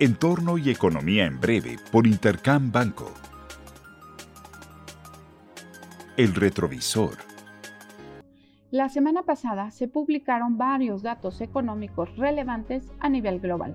Entorno y Economía en Breve por Intercam Banco. El retrovisor. La semana pasada se publicaron varios datos económicos relevantes a nivel global.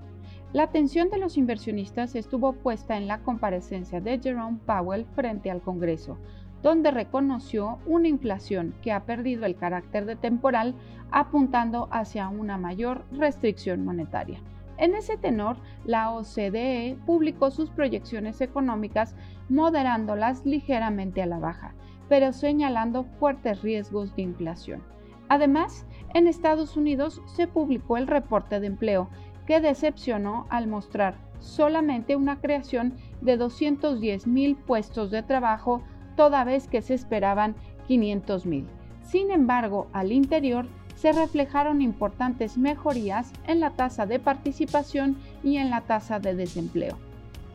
La atención de los inversionistas estuvo puesta en la comparecencia de Jerome Powell frente al Congreso, donde reconoció una inflación que ha perdido el carácter de temporal, apuntando hacia una mayor restricción monetaria. En ese tenor, la OCDE publicó sus proyecciones económicas moderándolas ligeramente a la baja, pero señalando fuertes riesgos de inflación. Además, en Estados Unidos se publicó el reporte de empleo, que decepcionó al mostrar solamente una creación de 210 mil puestos de trabajo, toda vez que se esperaban 500 mil. Sin embargo, al interior se reflejaron importantes mejorías en la tasa de participación y en la tasa de desempleo.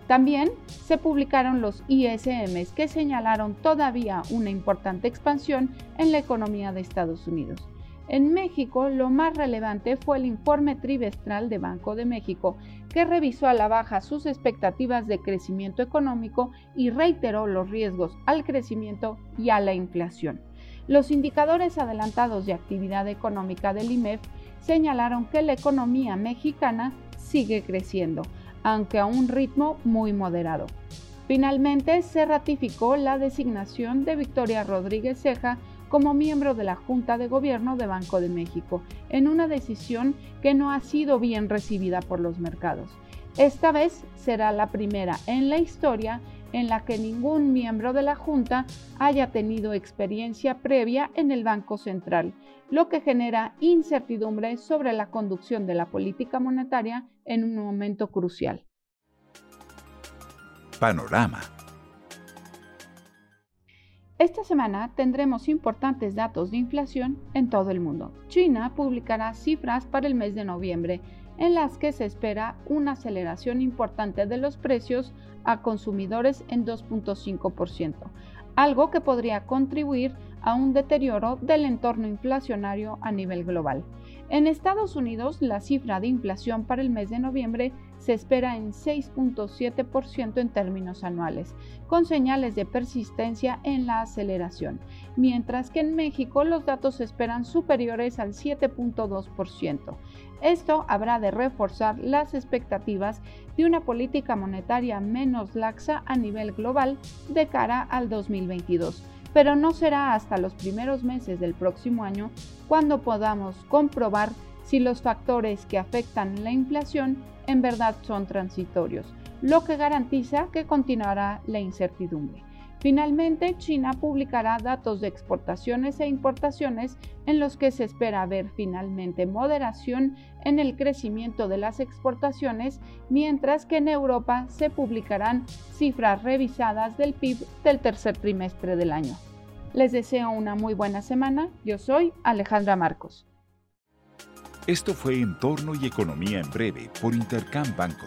También se publicaron los ISMs que señalaron todavía una importante expansión en la economía de Estados Unidos. En México, lo más relevante fue el informe trimestral de Banco de México, que revisó a la baja sus expectativas de crecimiento económico y reiteró los riesgos al crecimiento y a la inflación. Los indicadores adelantados de actividad económica del IMEF señalaron que la economía mexicana sigue creciendo, aunque a un ritmo muy moderado. Finalmente, se ratificó la designación de Victoria Rodríguez Ceja como miembro de la Junta de Gobierno de Banco de México, en una decisión que no ha sido bien recibida por los mercados. Esta vez será la primera en la historia en la que ningún miembro de la Junta haya tenido experiencia previa en el Banco Central, lo que genera incertidumbre sobre la conducción de la política monetaria en un momento crucial. Panorama. Esta semana tendremos importantes datos de inflación en todo el mundo. China publicará cifras para el mes de noviembre en las que se espera una aceleración importante de los precios a consumidores en 2.5%, algo que podría contribuir a un deterioro del entorno inflacionario a nivel global. En Estados Unidos, la cifra de inflación para el mes de noviembre se espera en 6.7% en términos anuales, con señales de persistencia en la aceleración, mientras que en México los datos esperan superiores al 7.2%. Esto habrá de reforzar las expectativas de una política monetaria menos laxa a nivel global de cara al 2022 pero no será hasta los primeros meses del próximo año cuando podamos comprobar si los factores que afectan la inflación en verdad son transitorios, lo que garantiza que continuará la incertidumbre. Finalmente, China publicará datos de exportaciones e importaciones en los que se espera ver finalmente moderación en el crecimiento de las exportaciones, mientras que en Europa se publicarán cifras revisadas del PIB del tercer trimestre del año. Les deseo una muy buena semana. Yo soy Alejandra Marcos. Esto fue Entorno y Economía en Breve por Intercam Banco.